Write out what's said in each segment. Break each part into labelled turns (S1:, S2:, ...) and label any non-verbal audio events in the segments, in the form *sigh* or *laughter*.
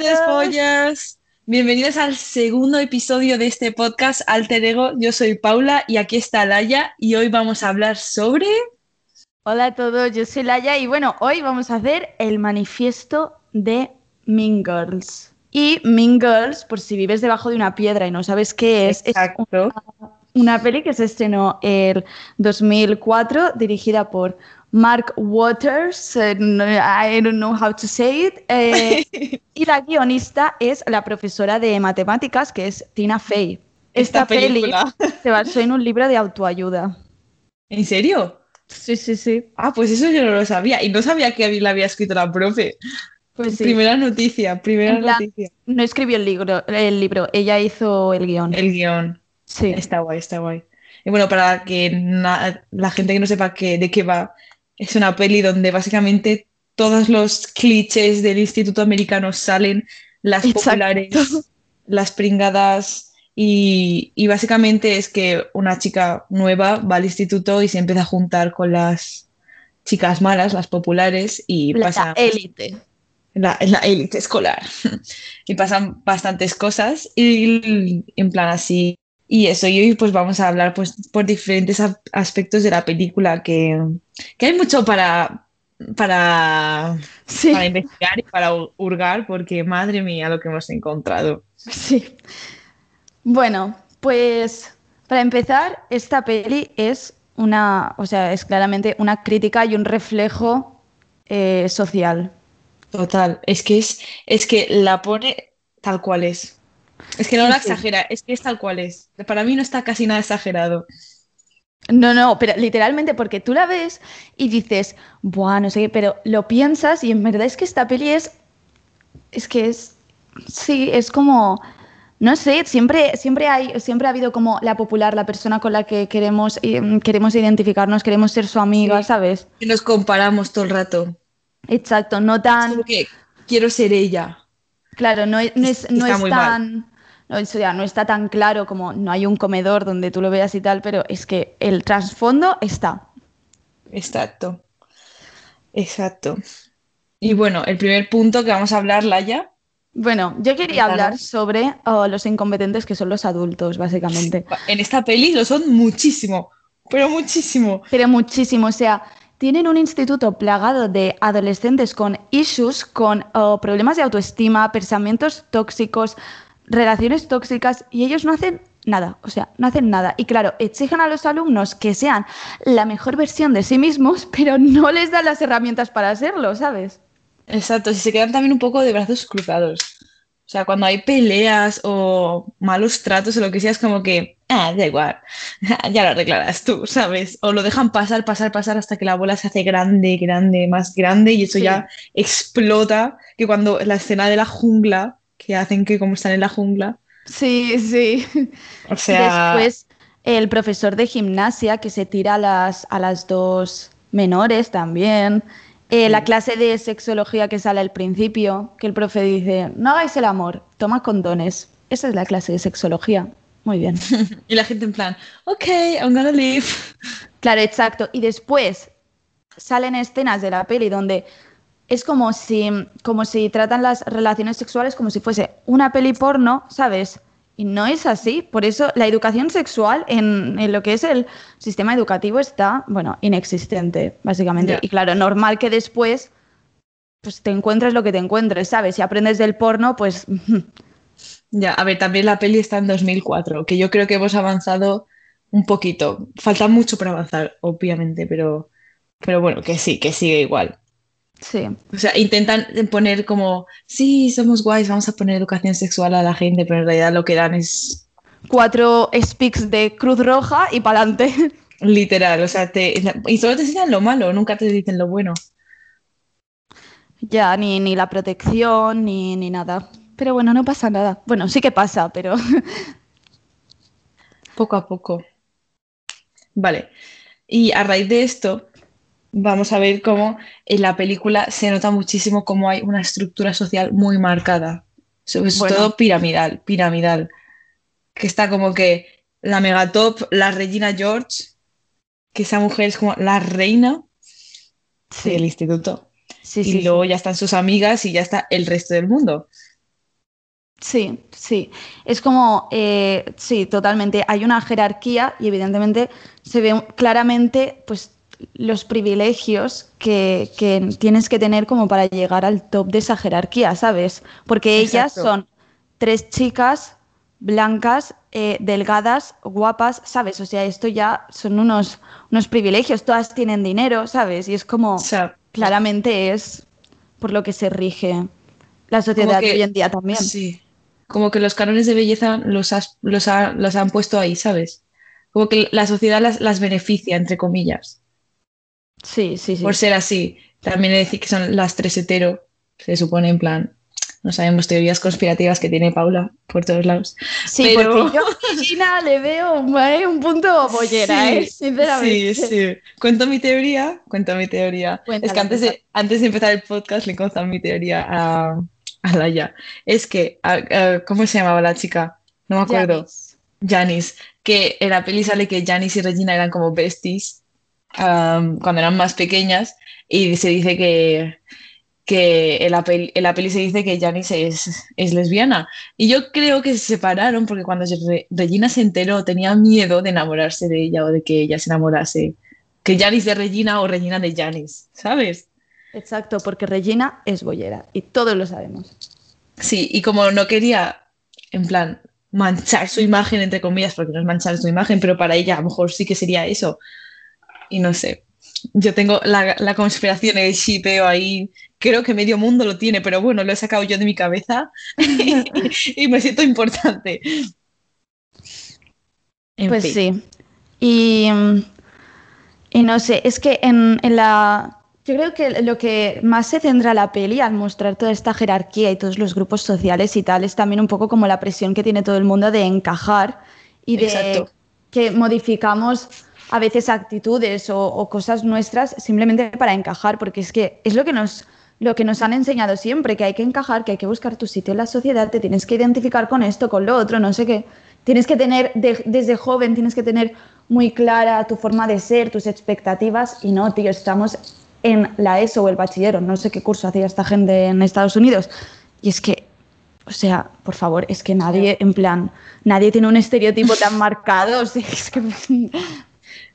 S1: Hola, pollas. Bienvenidos al segundo episodio de este podcast Alter Ego. Yo soy Paula y aquí está Laia y hoy vamos a hablar sobre...
S2: Hola a todos, yo soy Laia y bueno, hoy vamos a hacer el manifiesto de Mean Girls. Y Mean Girls, por si vives debajo de una piedra y no sabes qué es,
S1: Exacto.
S2: es una, una peli que se estrenó el 2004 dirigida por Mark Waters, eh, I don't know how to say it, eh, *laughs* y la guionista es la profesora de matemáticas que es Tina Fey. Esta,
S1: Esta
S2: peli
S1: película.
S2: se basó en un libro de autoayuda.
S1: ¿En serio?
S2: Sí, sí, sí.
S1: Ah, pues eso yo no lo sabía y no sabía que la había escrito la profe.
S2: Pues sí.
S1: Primera noticia, primera
S2: plan,
S1: noticia.
S2: No escribió el libro, el libro, ella hizo el guion.
S1: El guion.
S2: Sí.
S1: Está guay, está guay. Y bueno, para que la gente que no sepa que, de qué va, es una peli donde básicamente todos los clichés del Instituto Americano salen, las
S2: Exacto.
S1: populares, las pringadas, y, y básicamente es que una chica nueva va al instituto y se empieza a juntar con las chicas malas, las populares, y
S2: La
S1: pasa
S2: élite.
S1: la, la élite escolar. *laughs* Y pasan bastantes cosas y en plan así. Y eso, y hoy pues vamos a hablar pues por diferentes aspectos de la película que, que hay mucho para, para,
S2: Sí,
S1: para investigar y para hu- hurgar porque madre mía lo que hemos encontrado.
S2: sí. Bueno, pues para empezar, esta peli es una, o sea, es claramente una crítica y un reflejo eh, social.
S1: Total, es que es, es que la pone tal cual es. Es que no la exagera, es que es tal cual es. Para mí no está casi nada exagerado.
S2: No, no, pero literalmente porque tú la ves y dices, buah, no sé qué, pero lo piensas y en verdad es que esta peli es, es que es, sí, es como, no sé, siempre, siempre hay, siempre ha habido como la popular, la persona con la que queremos, eh, queremos identificarnos, queremos ser su amiga,
S1: Sí.
S2: ¿sabes?
S1: Y nos comparamos todo el rato.
S2: Exacto, no
S1: Es
S2: tan,
S1: como que quiero ser ella.
S2: claro, no, es- no es, no es
S1: mal.
S2: No, o sea, no está tan claro como no hay un comedor donde tú lo veas y tal, pero es que el trasfondo está.
S1: Exacto. Exacto. Y bueno, el primer punto que vamos a hablar, Laia,
S2: Bueno, yo quería hablar sobre oh, los incompetentes que son los adultos, básicamente.
S1: en esta peli lo son muchísimo, pero muchísimo.
S2: Pero muchísimo, o sea, tienen un instituto plagado de adolescentes con issues, con oh, problemas de autoestima, pensamientos tóxicos, relaciones tóxicas, y ellos no hacen nada, o sea, no hacen nada. Y claro, exigen a los alumnos que sean la mejor versión de sí mismos, *laughs* pero no les dan las herramientas para hacerlo, ¿sabes?
S1: Exacto, si se quedan también un poco de brazos cruzados. O sea, cuando hay peleas o malos tratos o lo que sea, es como que, ah, da igual, *laughs* ya lo arreglarás tú, ¿sabes? O lo dejan pasar, pasar, pasar hasta que la bola se hace grande, grande, más grande y eso
S2: Sí.
S1: ya explota. Que cuando la escena de la jungla, que hacen que como están en la jungla,
S2: Sí, sí. *laughs*
S1: o sea,
S2: Después, el profesor de gimnasia que se tira a las, a las dos menores también. Eh, La clase de sexología que sale al principio, que el profe dice, no hagáis el amor, toma condones. Esa es la clase de sexología. Muy bien. *laughs*
S1: y la gente en plan, ok, I'm gonna leave.
S2: Claro, exacto. Y después salen escenas de la peli donde es como si, como si tratan las relaciones sexuales como si fuese una peli porno, ¿sabes? Y no es así. Por eso la educación sexual en, en lo que es el sistema educativo está, bueno, inexistente, básicamente. Y claro, normal que después pues te encuentres lo que te encuentres, ¿sabes? Si aprendes del porno, pues *laughs*
S1: Ya, a ver, también la peli está en 2004, que yo creo que hemos avanzado un poquito. Falta mucho para avanzar, obviamente, pero, pero bueno, que sí, que sigue igual.
S2: Sí.
S1: O sea, intentan poner como, sí, somos guays, vamos a poner educación sexual a la gente, pero en realidad lo que dan es
S2: Cuatro speaks de Cruz Roja y pa'lante. *laughs*
S1: literal, o sea, te, y solo te enseñan lo malo, nunca te dicen lo bueno.
S2: Ya, ni, ni la protección, ni, ni nada. Pero bueno, no pasa nada. Bueno, sí que pasa, pero *laughs*
S1: Poco a poco. Vale. Y a raíz de esto, vamos a ver cómo en la película se nota muchísimo cómo hay una estructura social muy marcada. Sobre
S2: Bueno.
S1: todo piramidal, piramidal. Que está como que la megatop, la Regina George, que esa mujer es como la reina del instituto.
S2: sí,
S1: Y
S2: sí.
S1: luego ya están sus amigas y ya está el resto del mundo.
S2: Sí, sí. Es como, eh, sí, totalmente. Hay una jerarquía y evidentemente se ve claramente pues, los privilegios que, que tienes que tener como para llegar al top de esa jerarquía, ¿sabes? Porque ellas
S1: Exacto.
S2: son tres chicas blancas, eh, delgadas, guapas, ¿sabes? O sea, esto ya son unos, unos privilegios, todas tienen dinero, ¿sabes? Y es como, claramente es por lo que se rige la sociedad
S1: que-
S2: de hoy en día también.
S1: sí. Como que los cánones de belleza los, has- los, ha- los han puesto ahí, ¿sabes? Como que la sociedad las, las beneficia, entre comillas,
S2: Sí, sí, sí.
S1: por ser así. También he de decir que son las tres hetero, se supone en plan, no sabemos teorías conspirativas que tiene Paula por todos lados.
S2: Sí,
S1: pero-
S2: porque yo *laughs* a Gina le veo eh, un punto bollera,
S1: Sí,
S2: ¿eh? Sinceramente.
S1: Sí, sí. Cuento mi teoría, cuento mi teoría.
S2: Cuéntala,
S1: es que antes de, antes de empezar el podcast le he contado mi teoría a, a Laia. Es que, a- a- ¿cómo se llamaba la chica? No me acuerdo.
S2: Janice.
S1: Janice, que en la peli sale que Janice y Regina eran como besties am, cuando eran más pequeñas y se dice que, que en la peli, en la peli se dice que Janice es, es lesbiana. Y yo creo que se separaron porque cuando Regina se enteró tenía miedo de enamorarse de ella o de que ella se enamorase. Que Janice de Regina o Regina de Janice, ¿sabes?
S2: Exacto, porque Regina es bollera y todos lo sabemos.
S1: Sí, y como no quería, en plan, manchar su imagen, entre comillas, porque no es manchar su imagen, pero para ella a lo mejor sí que sería eso. Y no sé, yo tengo la, la conspiración, el shipeo ahí, creo que medio mundo lo tiene, pero bueno, lo he sacado yo de mi cabeza *laughs* y, me siento importante. En
S2: Pues
S1: fin.
S2: sí. Y, y no sé, es que en, en la... Yo creo que lo que más se centra la peli al mostrar toda esta jerarquía y todos los grupos sociales y tal es también un poco como la presión que tiene todo el mundo de encajar y de
S1: Exacto.
S2: que modificamos a veces actitudes o, o cosas nuestras simplemente para encajar, porque es que es lo que nos lo que nos han enseñado siempre, que hay que encajar, que hay que buscar tu sitio en la sociedad, te tienes que identificar con esto, con lo otro, no sé qué. Tienes que tener, de- desde joven, tienes que tener muy clara tu forma de ser, tus expectativas, y no, tío, estamos en la ESO o el bachillero, no sé qué curso hacía esta gente en Estados Unidos. Y es que, o sea, por favor, es que nadie, en plan, nadie tiene un estereotipo tan *laughs* marcado, o sea, es que...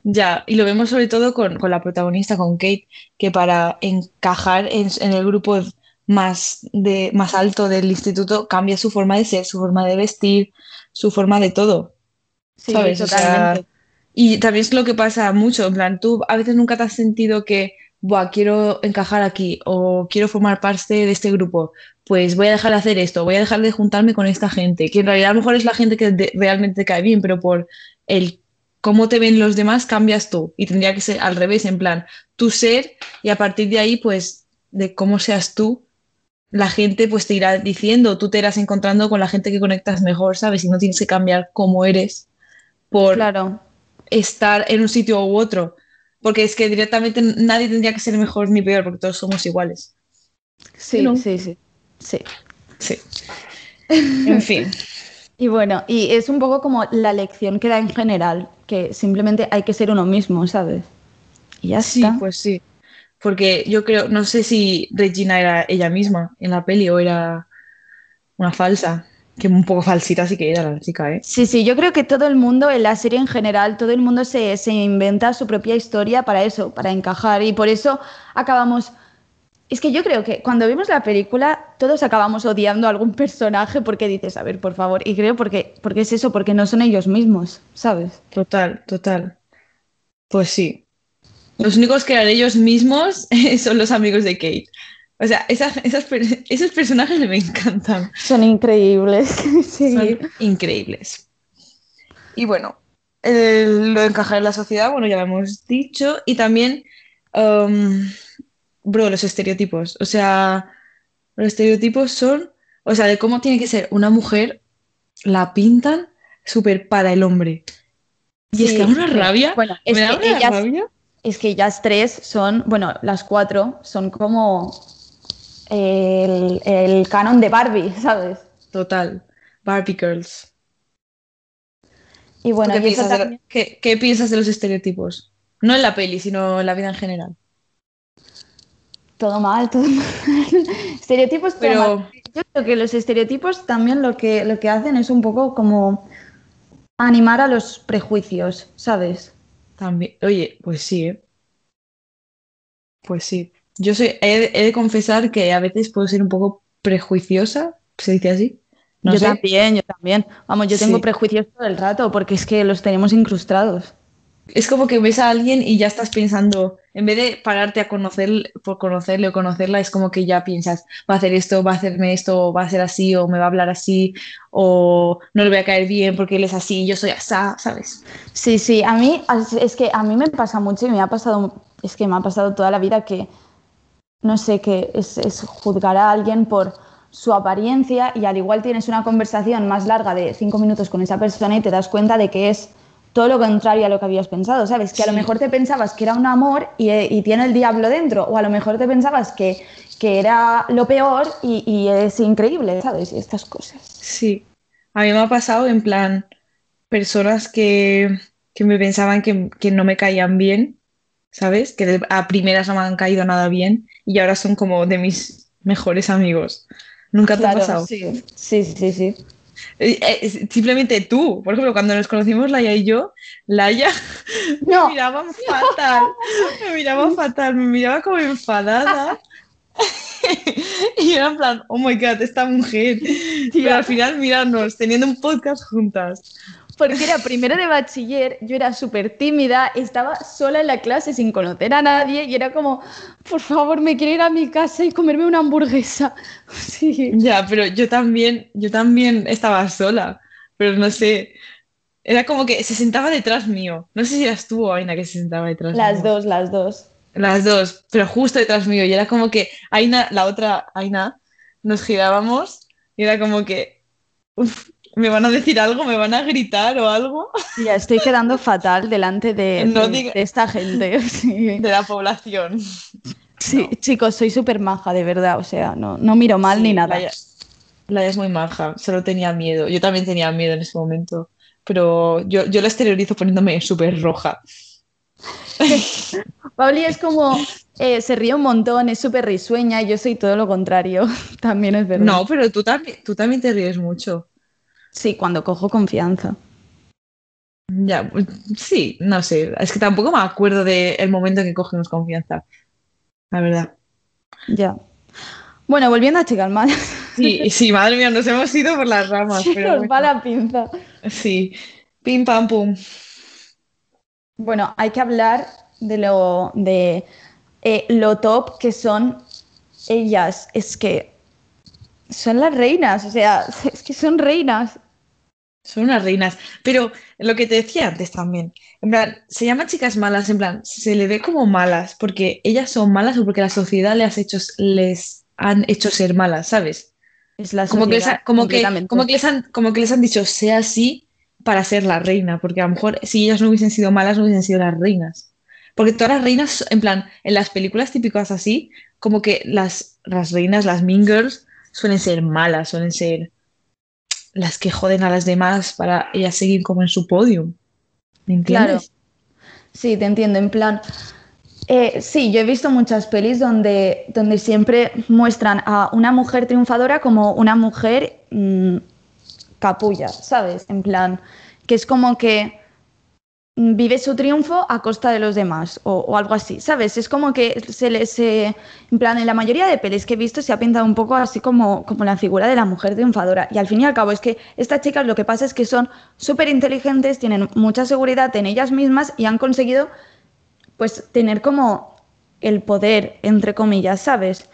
S1: Ya, y lo vemos sobre todo con, con la protagonista, con Kate, que para encajar en, en el grupo más, de, más alto del instituto cambia su forma de ser, su forma de vestir, su forma de todo.
S2: Sí,
S1: ¿sabes? O sea,
S2: totalmente.
S1: y también es lo que pasa mucho, en plan, tú a veces nunca te has sentido que, Buah, quiero encajar aquí o quiero formar parte de este grupo, pues voy a dejar de hacer esto, voy a dejar de juntarme con esta gente, que en realidad a lo mejor es la gente que de- realmente te cae bien, pero por el cómo te ven los demás cambias tú y tendría que ser al revés, en plan, tu ser y a partir de ahí, pues, de cómo seas tú, la gente pues te irá diciendo, tú te irás encontrando con la gente que conectas mejor, ¿sabes? Y no tienes que cambiar cómo eres por
S2: Claro.
S1: estar en un sitio u otro. Porque es que directamente nadie tendría que ser mejor ni peor, porque todos somos iguales.
S2: Sí,
S1: ¿no?
S2: sí, sí. Sí.
S1: Sí. *laughs* En fin.
S2: Y bueno, y es un poco como la lección que da en general, que simplemente hay que ser uno mismo, ¿sabes? Y ya
S1: Sí,
S2: está.
S1: pues sí. Porque yo creo, no sé si Regina era ella misma en la peli o era una falsa. Que un poco falsita sí que era la chica, ¿eh?
S2: Sí, sí, yo creo que todo el mundo, en la serie en general, todo el mundo se, se inventa su propia historia para eso, para encajar. Y por eso acabamos. Es que yo creo que cuando vimos la película, todos acabamos odiando a algún personaje porque dices, a ver, por favor. Y creo porque, porque es eso, porque no son ellos mismos, ¿sabes?
S1: Total, total. Pues sí. Los únicos que eran ellos mismos *laughs* son los amigos de Kate. O sea, esas, esas esos personajes me encantan.
S2: Son increíbles. *laughs* sí.
S1: Son increíbles. Y bueno, el- lo de encajar en la sociedad, bueno, ya lo hemos dicho. Y también, um, bro, los estereotipos. O sea, los estereotipos son, o sea, de cómo tiene que ser una mujer, la pintan súper para el hombre. Y es que da una rabia.
S2: Bueno, es
S1: me da
S2: que
S1: una
S2: ellas-
S1: rabia.
S2: Es que ellas tres son, bueno, las cuatro son como el, el canon de Barbie, ¿sabes?
S1: Total. Barbie Girls.
S2: Y bueno,
S1: ¿Tú ¿Qué,
S2: y eso
S1: piensas de, lo-
S2: también-
S1: qué- qué piensas de los estereotipos? No en la peli, sino en la vida en general.
S2: Todo mal, todo *laughs* mal. Estereotipos todo
S1: Pero,
S2: mal. Yo creo que los estereotipos también lo que, lo que hacen es un poco como animar a los prejuicios, ¿sabes?
S1: También, oye, pues sí, ¿eh? Pues sí. Yo soy, he, he de confesar que a veces puedo ser un poco prejuiciosa, ¿se dice así? No
S2: yo
S1: sé.
S2: también, yo también. Vamos, yo tengo
S1: Sí.
S2: prejuicios todo el rato porque es que los tenemos incrustados.
S1: Es como que ves a alguien y ya estás pensando, en vez de pararte a conocer, por conocerle o conocerla, es como que ya piensas, va a hacer esto, va a hacerme esto, o va a ser así, o me va a hablar así, o no le voy a caer bien porque él es así, yo soy asá, ¿sabes?
S2: Sí, sí, a mí es- que a mí me pasa mucho y me ha pasado, es que me ha pasado toda la vida que, no sé, que es, es juzgar a alguien por su apariencia y al igual tienes una conversación más larga de cinco minutos con esa persona y te das cuenta de que es todo lo contrario a lo que habías pensado, ¿sabes? Que a lo mejor te pensabas que era un amor y, y tiene el diablo dentro, o a lo mejor te pensabas que, que era lo peor y, y es increíble, ¿sabes? Y estas cosas.
S1: Sí. A mí me ha pasado en plan, personas que, que me pensaban que, que no me caían bien, ¿sabes? Que a primeras no me han caído nada bien y ahora son como de mis mejores amigos. ¿Nunca te ha pasado?
S2: sí, sí, sí, sí.
S1: Eh, eh, simplemente tú, por ejemplo, cuando nos conocimos Laia y yo, Laia *laughs*
S2: No.
S1: me miraba fatal, me miraba *laughs* fatal, me miraba como enfadada. *laughs* Y era en plan, oh my god, esta mujer. Pero al final, mirarnos, teniendo un podcast juntas.
S2: Porque era primero de bachiller, yo era súper tímida, estaba sola en la clase sin conocer a nadie y era como, por favor, me quiero ir a mi casa y comerme una hamburguesa. *laughs* Sí.
S1: Ya, pero yo también, yo también estaba sola, pero no sé. Era como que se sentaba detrás mío. No sé si eras tú o Aina que se sentaba detrás
S2: Las
S1: mío.
S2: dos, las dos.
S1: Las dos, pero justo detrás mío. Y era como que Aina, la otra Aina, nos girábamos y era como que, uf, me van a decir algo, me van a gritar o algo
S2: Ya estoy quedando fatal delante de, *laughs*
S1: No
S2: de-
S1: diga-
S2: de esta gente. *laughs* Sí.
S1: de la población.
S2: Sí, chicos, soy súper maja, de verdad. O sea, no, no miro mal
S1: Sí,
S2: ni nada.
S1: Laia, Laia es muy maja, solo tenía miedo. Yo también tenía miedo en ese momento, pero yo, yo la exteriorizo poniéndome súper roja. *laughs*
S2: Pauli es como, eh, se ríe un montón, es súper risueña y yo soy todo lo contrario. También es verdad.
S1: No, pero tú también, tú también te ríes mucho.
S2: Sí, cuando cojo confianza.
S1: Ya, pues, sí, no sé. Es que tampoco me acuerdo del momento en que cogemos confianza. La verdad.
S2: Ya. Bueno, volviendo a chicas malas.
S1: Sí, sí, madre mía, nos hemos ido por las ramas, *laughs*
S2: Se
S1: pero
S2: nos va la pinza.
S1: Sí. Pim pam pum.
S2: Bueno, hay que hablar de lo de eh, lo top que son ellas. Es que son las reinas, o sea, *laughs* es que son reinas.
S1: Son unas reinas. Pero lo que te decía antes también, en plan, se llaman chicas malas, en plan, se le ve como malas porque ellas son malas o porque la sociedad les, ha hecho, les han hecho ser malas, ¿sabes?
S2: Es la
S1: Como que, les ha- como que, como que les han, como que les han dicho, sea así para ser la reina, porque a lo mejor si ellas no hubiesen sido malas, no hubiesen sido las reinas. Porque todas las reinas, en plan, en las películas típicas así, como que las, las reinas, las mean girls, suelen ser malas, suelen ser las que joden a las demás para ellas seguir como en su podium. ¿Me
S2: Claro.
S1: entiendes?
S2: Sí, te entiendo. En plan, eh, sí, yo he visto muchas pelis donde, donde siempre muestran a una mujer triunfadora como una mujer mm, capulla, ¿sabes? En plan, que es como que vive su triunfo a costa de los demás o, algo así, ¿sabes? Es como que se les, eh, en plan, en la mayoría de pelis que he visto se ha pintado un poco así como, como la figura de la mujer triunfadora. Y al fin y al cabo es que estas chicas lo que pasa es que son súper inteligentes, tienen mucha seguridad en ellas mismas y han conseguido pues tener como el poder, entre comillas, ¿sabes?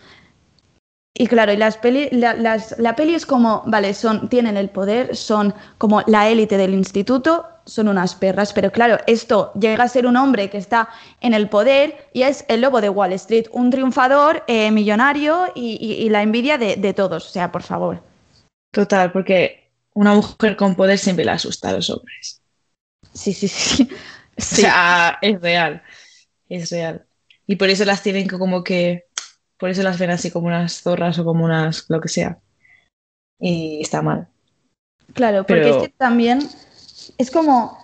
S2: Y claro, y las peli, la, las- la peli es como, vale, son, tienen el poder, son como la élite del instituto, son unas perras, pero claro, esto llega a ser un hombre que está en el poder y es el lobo de Wall Street, un triunfador, eh, millonario y, y- y la envidia de, de todos, o sea, por favor.
S1: Total, porque una mujer con poder siempre le asusta a los hombres.
S2: Sí, sí, sí. *laughs*
S1: O sea, es real, es real. Y por eso las tienen como que, por eso las ven así como unas zorras o como unas, lo que sea. Y está mal.
S2: Claro, porque
S1: Pero-
S2: es que también es como,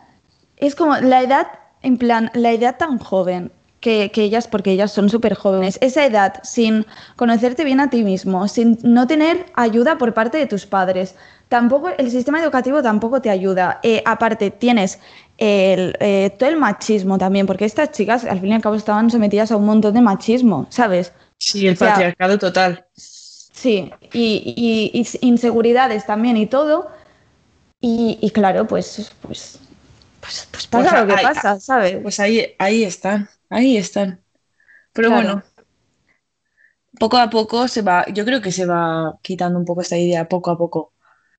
S2: es como la edad, en plan, la edad tan joven que, que ellas, porque ellas son súper jóvenes, esa edad sin conocerte bien a ti mismo, sin no tener ayuda por parte de tus padres, tampoco el sistema educativo tampoco te ayuda. Eh, aparte, tienes el, eh, todo el machismo también, porque estas chicas al fin y al cabo estaban sometidas a un montón de machismo, ¿sabes?
S1: Sí, el
S2: O sea,
S1: patriarcado total.
S2: Sí, y, y- y inseguridades también y todo. Y, y claro, pues, pues, pues, pues pasa
S1: Pues
S2: lo que
S1: hay-
S2: pasa, ¿sabes?
S1: Pues ahí, ahí están, ahí están. Pero
S2: Claro.
S1: bueno, poco a poco se va, yo creo que se va quitando un poco esta idea, poco a poco.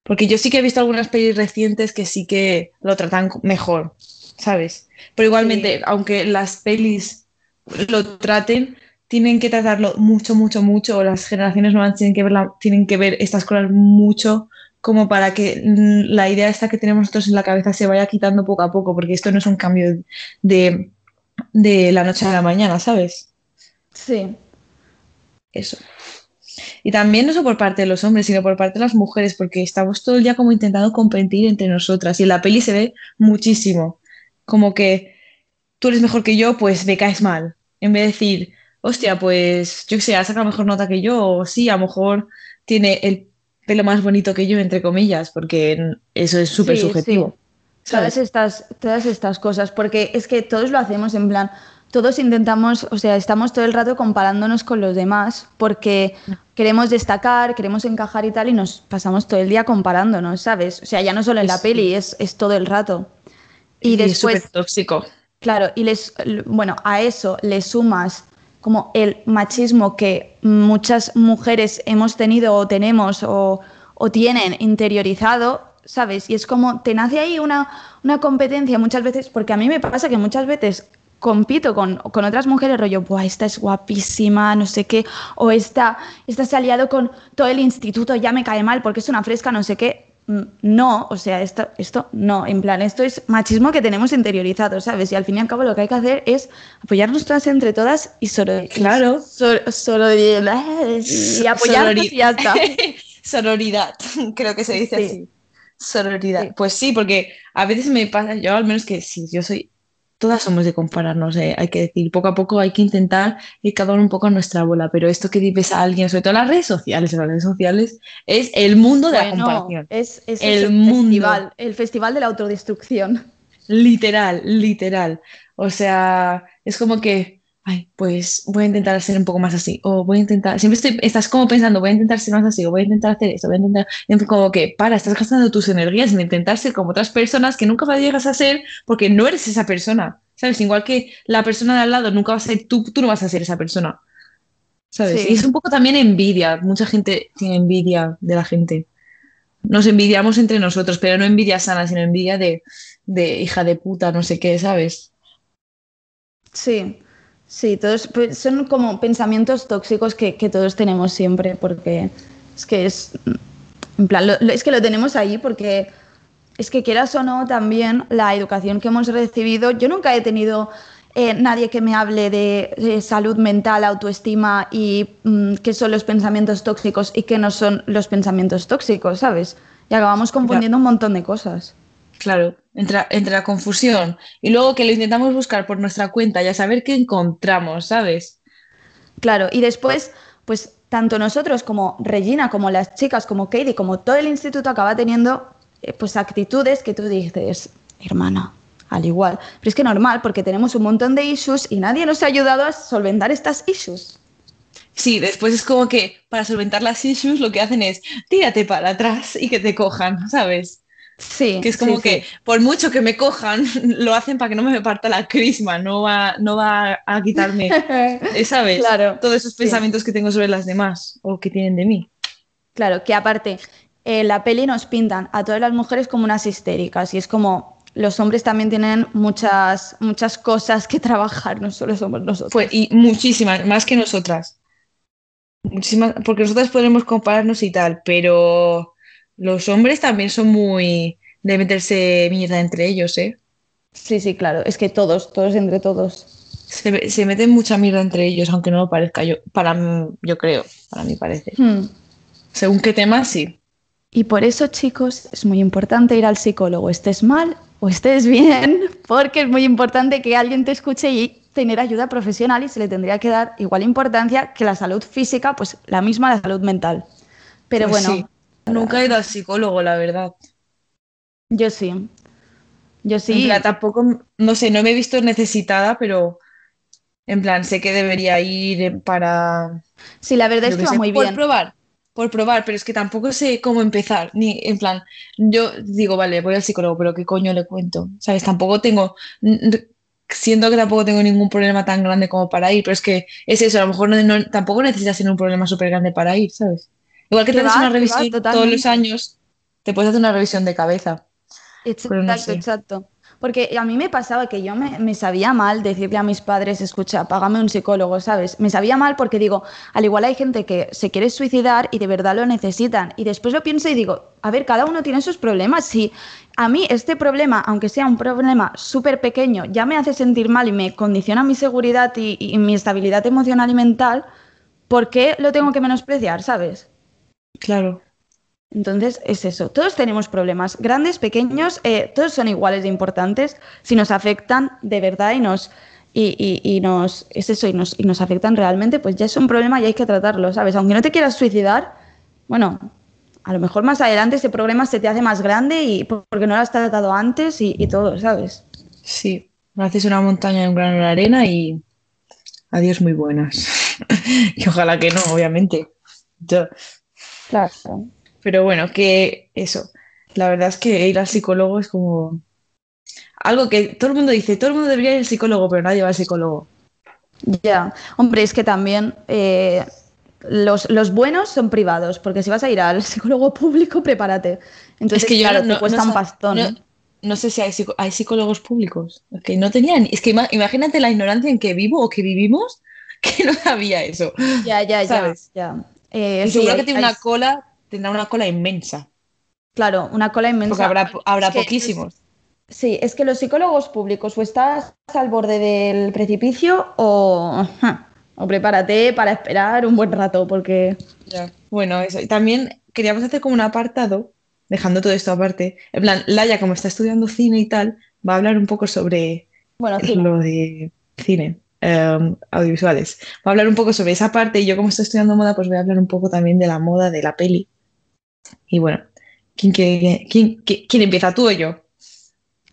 S1: Porque yo sí que he visto algunas pelis recientes que sí que lo tratan mejor, ¿sabes? Pero igualmente, aunque las pelis lo traten, tienen que tratarlo mucho, mucho, mucho, o las generaciones nuevas tienen que ver, la- tienen que ver estas cosas mucho como para que mm, la idea esta que tenemos nosotros en la cabeza se vaya quitando poco a poco, porque esto no es un cambio de, de la noche a la mañana, ¿sabes?
S2: Sí,
S1: Eso. Y también no solo por parte de los hombres, sino por parte de las mujeres, porque estamos todo el día como intentando competir entre nosotras. Y en la peli se ve muchísimo. Como que tú eres mejor que yo, pues me caes mal. En vez de decir, hostia, pues yo qué sé, ha sacado mejor nota que yo, o sí, a lo mejor tiene el pelo más bonito que yo, entre comillas, porque eso es súper
S2: Sí,
S1: subjetivo.
S2: todas
S1: ¿sabes?
S2: estas, todas estas cosas, porque es que todos lo hacemos en plan, todos intentamos, o sea, estamos todo el rato comparándonos con los demás porque queremos destacar, queremos encajar y tal, y nos pasamos todo el día comparándonos, ¿sabes? O sea, ya no solo en la
S1: Sí.
S2: peli, es, es todo el rato. Y
S1: es
S2: después,
S1: súper tóxico.
S2: Claro, y les, bueno, a eso le sumas como el machismo que muchas mujeres hemos tenido o tenemos o, tienen interiorizado, ¿sabes? Y es como, te nace ahí una, una competencia muchas veces, porque a mí me pasa que muchas veces compito con, con otras mujeres, rollo, Buah, esta es guapísima, no sé qué, o esta, esta se con todo el instituto, ya me cae mal porque es una fresca, no sé qué. Mm, No, o sea, esto, esto no, en plan, esto es machismo que tenemos interiorizado, ¿sabes? Y al fin y al cabo lo que hay que hacer es apoyarnos todas entre todas y solo,
S1: Claro.
S2: solo, solo y apoyarnos
S1: Sorori-
S2: y ya está. *laughs*
S1: Sororidad, creo que se dice
S2: Sí.
S1: así. Sororidad.
S2: Sí.
S1: Pues sí, porque a veces me pasa, yo al menos que sí, yo soy, todas somos de compararnos, eh, hay que decir, poco a poco hay que intentar ir cada uno un poco a nuestra bola, pero esto que ves a alguien, sobre todo en las redes sociales, en las redes sociales, es el mundo de la comparación.
S2: es, es
S1: El
S2: el
S1: mundo.
S2: festival, el festival de la autodestrucción.
S1: Literal, literal. O sea, es como que, ay, pues voy a intentar ser un poco más así, o voy a intentar, siempre estoy, estás como pensando, voy a intentar ser más así, o voy a intentar hacer esto, voy a intentar, como que, para, estás gastando tus energías en intentar ser como otras personas que nunca llegas a ser porque no eres esa persona, ¿sabes? Igual que la persona de al lado nunca va a ser tú, tú no vas a ser esa persona, ¿sabes?
S2: Sí.
S1: Y es un poco también envidia, mucha gente tiene envidia de la gente. Nos envidiamos entre nosotros, pero no envidia sana, sino envidia de, de hija de puta, no sé qué, ¿sabes?
S2: Sí, sí, todos pues, son como pensamientos tóxicos que, que todos tenemos siempre, porque es que es, en plan, lo- es que lo tenemos ahí porque es que quieras o no, también la educación que hemos recibido, yo nunca he tenido eh, nadie que me hable de, de salud mental, autoestima y mm, qué son los pensamientos tóxicos y qué no son los pensamientos tóxicos, ¿sabes? Y acabamos confundiendo un montón de cosas.
S1: Claro, entre, entre la confusión y luego que lo intentamos buscar por nuestra cuenta y a saber qué encontramos, ¿sabes?
S2: Claro, y después, pues tanto nosotros como Regina, como las chicas, como Katie, como todo el instituto acaba teniendo eh, pues actitudes que tú dices, hermana, al igual. Pero es que normal, porque tenemos un montón de issues y nadie nos ha ayudado a solventar estas issues.
S1: Sí, después es como que para solventar las issues lo que hacen es tírate para atrás y que te cojan, ¿sabes?
S2: Sí.
S1: Que es como
S2: sí,
S1: que
S2: sí.
S1: por mucho que me cojan, *laughs* lo hacen para que no me parta la crisma, no va, no va a quitarme, *laughs* eh, ¿sabes?
S2: Claro,
S1: Todos esos
S2: sí.
S1: pensamientos que tengo sobre las demás o que tienen de mí.
S2: Claro, que aparte, en la peli nos pintan a todas las mujeres como unas histéricas y es como los hombres también tienen muchas, muchas cosas que trabajar, no solo somos nosotros.
S1: Fue, y muchísimas, más que nosotras. Muchísimas, porque nosotras podemos compararnos y tal, pero los hombres también son muy de meterse mierda entre ellos, ¿eh?
S2: Sí, sí, claro, es que todos, todos entre todos.
S1: Se, se meten mucha mierda entre ellos, aunque no lo parezca yo, para yo creo, para mí parece.
S2: Hmm.
S1: Según qué tema, sí.
S2: Y por eso, chicos, es muy importante ir al psicólogo, estés mal o estés bien, *laughs* porque es muy importante que alguien te escuche y tener ayuda profesional y se le tendría que dar igual importancia que la salud física, pues la misma la salud mental. Pero
S1: Pues
S2: bueno,
S1: sí. Nunca he ido al psicólogo, la verdad.
S2: yo sí. Yo
S1: En
S2: sí.
S1: plan, tampoco, no sé, no me he visto necesitada, pero en plan, sé que debería ir para,
S2: Sí, la verdad es que va
S1: sé,
S2: muy
S1: por
S2: bien.
S1: probar, por probar, pero es que tampoco sé cómo empezar, ni en plan, yo digo, vale, voy al psicólogo, pero ¿qué coño le cuento? ¿Sabes? Tampoco tengo, siento que tampoco tengo ningún problema tan grande como para ir, pero es que es eso, a lo mejor no, no- tampoco necesitas tener un problema súper grande para ir, ¿sabes? Igual que te haces una
S2: va,
S1: revisión todos los años, te puedes hacer una revisión de cabeza, no
S2: Exacto,
S1: sé.
S2: exacto. Porque a mí me pasaba que yo me, me sabía mal decirle a mis padres, escucha, págame un psicólogo, ¿sabes? Me sabía mal porque digo, al igual hay gente que se quiere suicidar y de verdad lo necesitan. Y después lo pienso y digo, a ver, cada uno tiene sus problemas. Si a mí este problema, aunque sea un problema súper pequeño, ya me hace sentir mal y me condiciona mi seguridad y, y mi estabilidad emocional y mental, ¿por qué lo tengo que menospreciar, ¿sabes?
S1: Claro.
S2: Entonces es eso, todos tenemos problemas, grandes, pequeños, eh, todos son iguales de importantes si nos afectan de verdad y nos, y, y- y nos, es eso, y nos, y nos afectan realmente, pues ya es un problema y hay que tratarlo, ¿sabes? Aunque no te quieras suicidar, bueno, a lo mejor más adelante ese problema se te hace más grande y por- porque no lo has tratado antes y, y todo, ¿sabes?
S1: Sí, haces una montaña en un grano de arena y adiós muy buenas. *laughs* Y ojalá que no, obviamente. Yo-
S2: Claro.
S1: Pero bueno, que eso. La verdad es que ir al psicólogo es como algo que todo el mundo dice, todo el mundo debería ir al psicólogo, pero nadie va al psicólogo.
S2: Ya, hombre, es que también eh, los, los buenos son privados, porque si vas a ir al *laughs* psicólogo público, prepárate. Entonces,
S1: Es que yo
S2: claro,
S1: no,
S2: te cuesta
S1: no
S2: un pastón.
S1: no- no sé si hay, hay psicólogos públicos. Que no tenían. Es que ima- imagínate la ignorancia en que vivo o que vivimos, *laughs* que no sabía eso.
S2: Ya, ya, ya. Eh,
S1: Y seguro que tiene
S2: hay-
S1: una cola, tendrá una cola inmensa.
S2: Claro, una cola inmensa.
S1: Porque habrá, habrá
S2: Es que-
S1: poquísimos.
S2: Sí, es que los psicólogos públicos o estás al borde del precipicio o, o prepárate para esperar un buen rato, porque
S1: Ya. Bueno, eso. Y también queríamos hacer como un apartado, dejando todo esto aparte. En plan, Laia, como está estudiando cine y tal, va a hablar un poco sobre
S2: bueno,
S1: lo de cine, eh, audiovisuales. Va a hablar un poco sobre esa parte y yo como estoy estudiando moda, pues voy a hablar un poco también de la moda, de la peli. Y bueno, ¿quién, quiere- quién, quién- quién empieza, tú o yo?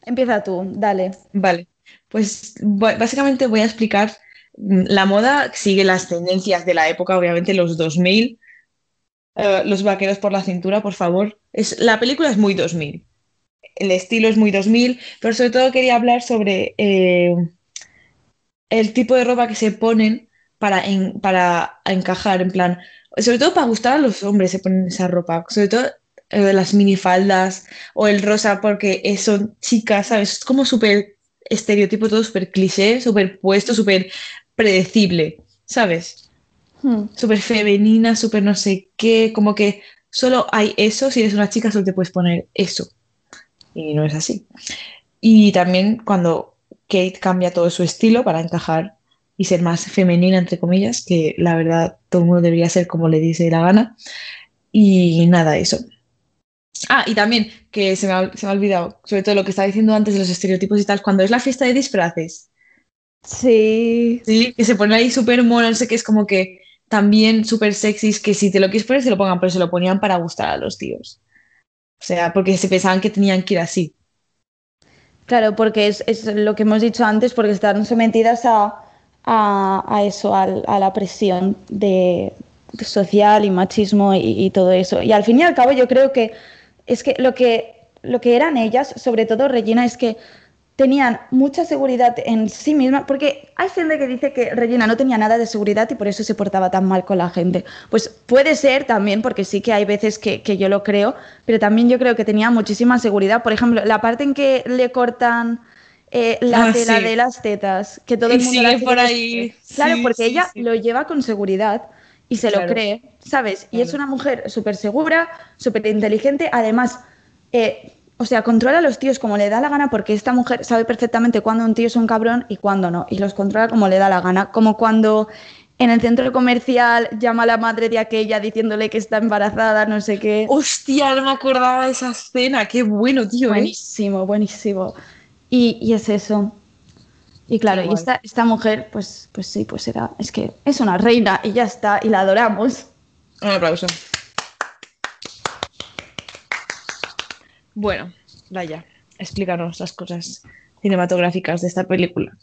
S2: empieza tú, dale.
S1: Vale, pues básicamente voy a explicar, mm, la moda sigue las tendencias de la época, obviamente los 2000, eh, los vaqueros por la cintura, por favor. Es, la película es muy 2000, el estilo es muy 2000, pero sobre todo quería hablar sobre eh, el tipo de ropa que se ponen para, en- para encajar, en plan, sobre todo para gustar a los hombres se ponen esa ropa, sobre todo eh, las minifaldas o el rosa porque eh, son chicas, ¿sabes? Es como súper estereotipo, todo súper cliché, súper puesto, súper predecible, ¿sabes?
S2: Hmm.
S1: Súper femenina, súper no sé qué, como que solo hay eso, si eres una chica solo te puedes poner eso. Y no es así. Y también cuando Kate cambia todo su estilo para encajar y ser más femenina, entre comillas, que la verdad todo el mundo debería ser como le dice la gana. Y nada, eso. Ah, y también, que se me ha, se me ha olvidado, sobre todo lo que estaba diciendo antes de los estereotipos y tal, cuando es la fiesta de disfraces,
S2: Sí,
S1: ¿sí? Que se pone ahí súper mono, no sé qué, es como que también súper sexys, que si te lo quieres poner se lo pongan, pero se lo ponían para gustar a los tíos. O sea, porque se pensaban que tenían que ir así.
S2: Claro, porque es, es lo que hemos dicho antes, porque están sometidas a, a, a eso, a, la presión de, social y machismo y, y todo eso. Y al fin y al cabo yo creo que es que lo que, lo que eran ellas, sobre todo Regina, es que tenían mucha seguridad en sí misma, porque hay gente que dice que Regina no tenía nada de seguridad y por eso se portaba tan mal con la gente. Pues puede ser también, porque sí que hay veces que, que yo lo creo, pero también yo creo que tenía muchísima seguridad. Por ejemplo, la parte en que le cortan eh, la
S1: Ah,
S2: tela
S1: sí.
S2: de las tetas, que todo
S1: Y
S2: el mundo
S1: sigue por ahí.
S2: Claro,
S1: Sí,
S2: porque
S1: sí,
S2: ella lo lleva con seguridad y se lo cree, ¿sabes? Y es una mujer súper segura, súper inteligente, además, eh, o sea, controla a los tíos como le da la gana porque esta mujer sabe perfectamente cuándo un tío es un cabrón y cuándo no, y los controla como le da la gana, como cuando en el centro comercial llama a la madre de aquella diciéndole que está embarazada, no sé qué.
S1: Hostia, no me acordaba de esa escena. Qué bueno, tío, ¿eh?
S2: Buenísimo, buenísimo. Y, y es eso. Y claro, y esta, esta mujer, pues, pues sí, pues era, es que es una reina y ya está, y la adoramos.
S1: Un aplauso. Bueno, vaya, explícanos las cosas cinematográficas de esta película.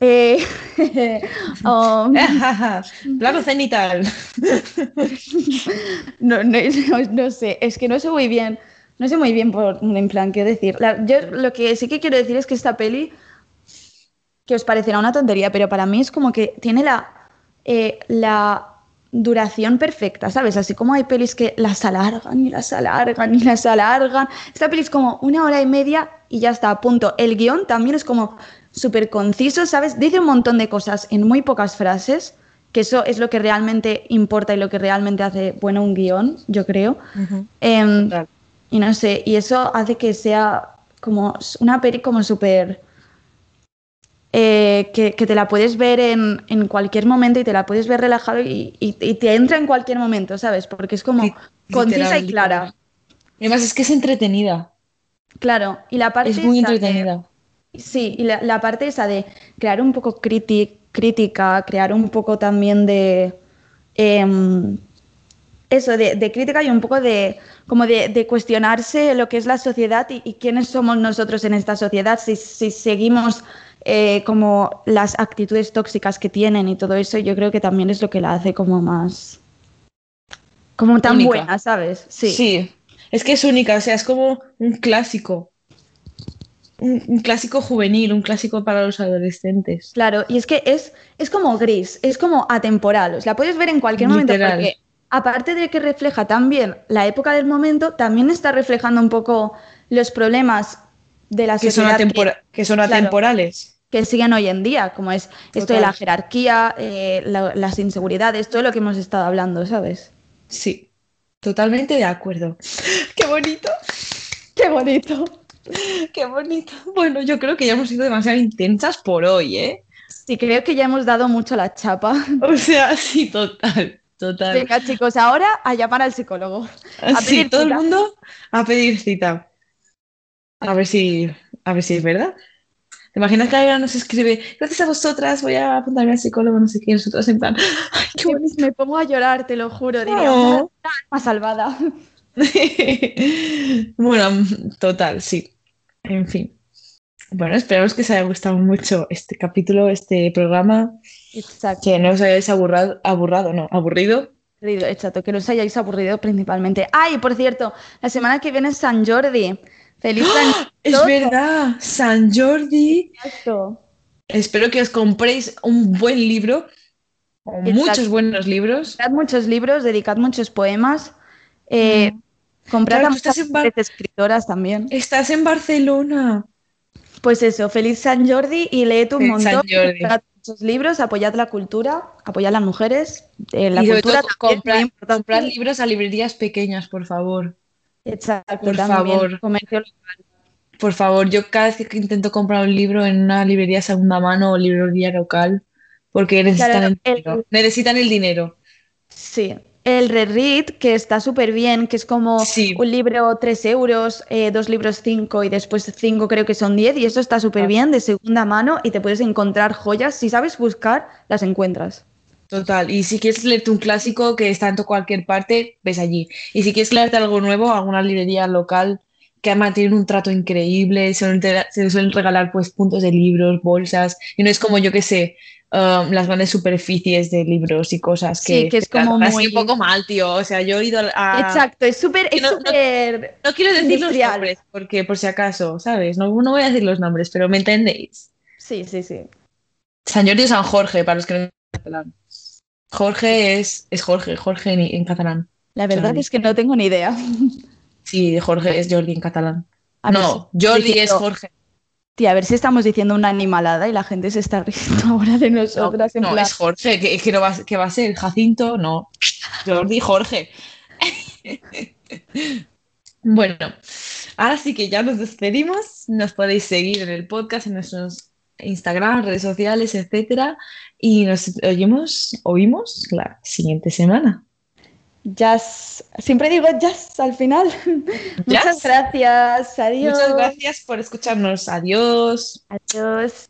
S2: Eh, *laughs* um, *laughs*
S1: Plano cenital. *laughs*
S2: no, no, no- no sé, es que no sé muy bien, no sé muy bien por, en plan qué decir. La- yo lo que sí que quiero decir es que esta peli, que os parecerá una tontería, pero para mí es como que tiene la, eh, la duración perfecta, ¿sabes? Así como hay pelis que las alargan y las alargan y las alargan. Esta peli es como una hora y media y ya está, a punto. El guion también es como súper conciso, ¿sabes? Dice un montón de cosas en muy pocas frases, que eso es lo que realmente importa y lo que realmente hace bueno un guion, yo creo. Em, y no sé, y eso hace que sea como una peli como súper... eh, que, que te la puedes ver en, en cualquier momento y te la puedes ver relajado y, y- y te entra en cualquier momento, ¿sabes? Porque es como concisa y clara.
S1: además es que es entretenida.
S2: Claro, y la parte
S1: Es muy
S2: esa de-
S1: entretenida.
S2: Sí, y la, la parte esa de crear un poco crítica, crear un poco también de em, eso, de, de crítica y un poco de como de, de cuestionarse lo que es la sociedad y, y quiénes somos nosotros en esta sociedad, si, si seguimos eh, como las actitudes tóxicas que tienen y todo eso, yo creo que también es lo que la hace como más como tan
S1: Única.
S2: buena, ¿sabes?
S1: Sí. es que es única, o sea, es como un clásico. Un, un clásico juvenil, un clásico para los adolescentes.
S2: Claro, y es que es, es como gris, es como atemporal, o sea, la puedes ver en cualquier momento
S1: Literal.
S2: porque aparte de que refleja también la época del momento, también está reflejando un poco los problemas de la
S1: Que son,
S2: que,
S1: son atemporales.
S2: Que siguen hoy en día, como es esto de la jerarquía, eh, la- las inseguridades, todo lo que hemos estado hablando, ¿sabes?
S1: Sí, totalmente de acuerdo. *laughs* ¡Qué bonito!
S2: ¡Qué bonito!
S1: ¡Qué bonito! Bueno, yo creo que ya hemos sido demasiado intensas por hoy, ¿eh?
S2: Sí, creo que ya hemos dado mucho la chapa. *laughs*
S1: O sea, sí, total, total.
S2: Venga, chicos, ahora a llamar al psicólogo. *laughs* a
S1: Sí,
S2: pedir
S1: todo el
S2: cita.
S1: mundo a pedir cita. A ver si, a ver si es verdad. ¿Te imaginas que alguien nos escribe, gracias a vosotras, voy a apuntarme al psicólogo, no sé qué, nosotros en plan, *laughs* ¡ay, qué bonito!
S2: Me pongo a llorar, te lo juro, diría,
S1: Oh.
S2: "Una alma salvada. *laughs*
S1: Bueno, total, sí. En fin. Bueno, esperamos que os haya gustado mucho este capítulo, este programa,
S2: Exacto.
S1: que no os hayáis aburrado, aburrado, no, aburrido.
S2: Aburrido, Exacto, que no os hayáis aburrido principalmente. Ay, por cierto, la semana que viene es San Jordi. Feliz San
S1: ¡Ah! Es verdad, San Jordi.
S2: Exacto.
S1: Espero que os compréis un buen libro, o muchos buenos libros.
S2: Dedicad muchos libros, dedicad muchos poemas. eh, Comprad
S1: Claro,
S2: a muchas escritoras también.
S1: Estás en Barcelona.
S2: Pues eso, feliz San Jordi y leed un
S1: Feliz San
S2: montón.
S1: Jordi.
S2: comprad muchos libros, apoyad la cultura, apoyad a las mujeres. eh, la
S1: y
S2: cultura
S1: todo,
S2: también,
S1: comprar libros a librerías pequeñas, por favor.
S2: Exacto,
S1: por
S2: también,
S1: favor.
S2: comercio
S1: Por favor, yo cada vez que intento comprar un libro en una librería segunda mano o librería local, porque necesitan
S2: Claro,
S1: el
S2: el-
S1: dinero. Necesitan el dinero.
S2: Sí, el reread, que está súper bien, que es como
S1: Sí.
S2: un libro 3 euros, eh, dos libros 5 y después 5 creo que son 10 y eso está súper bien, de segunda mano y te puedes encontrar joyas. Si sabes buscar, las encuentras.
S1: Total. Y si quieres leerte un clásico que está en cualquier parte, ves allí. Y si quieres leerte algo nuevo, alguna librería local que además tienen un trato increíble, se suelen, regalar pues puntos de libros, bolsas, y no es como yo que sé, um, las grandes superficies de libros y cosas que,
S2: Sí, que es como muy-
S1: un poco mal, tío. O sea, yo he ido a...
S2: Exacto, es súper,
S1: no- no-
S2: súper...
S1: No quiero decir los nombres, porque por si acaso, ¿sabes? No, no voy a decir los nombres, pero me entendéis.
S2: Sí, sí, sí.
S1: San Jordi o San Jorge, para los que no. Jorge es, es Jorge, Jorge en, en catalán.
S2: La verdad
S1: Jordi.
S2: es que no tengo ni idea. *laughs*
S1: Sí, Jorge es Jordi en catalán.
S2: A
S1: no,
S2: si-
S1: Jordi
S2: diciendo-
S1: es Jorge.
S2: Tía, a ver si estamos diciendo una animalada y la gente se está riendo *laughs* ahora de
S1: No,
S2: nosotras. en
S1: no,
S2: plan,
S1: es Jorge. ¿Qué, qué no va, va a ser? ¿Jacinto? No. Jordi, Jorge. *laughs* Bueno, ahora sí que ya nos despedimos. Nos podéis seguir en el podcast, en nuestros Instagram, redes sociales, etcétera. Y nos oímos, oímos la siguiente semana.
S2: Jazz. Siempre digo jazz al final. *laughs* Muchas gracias. Adiós.
S1: Muchas gracias por escucharnos. Adiós.
S2: Adiós.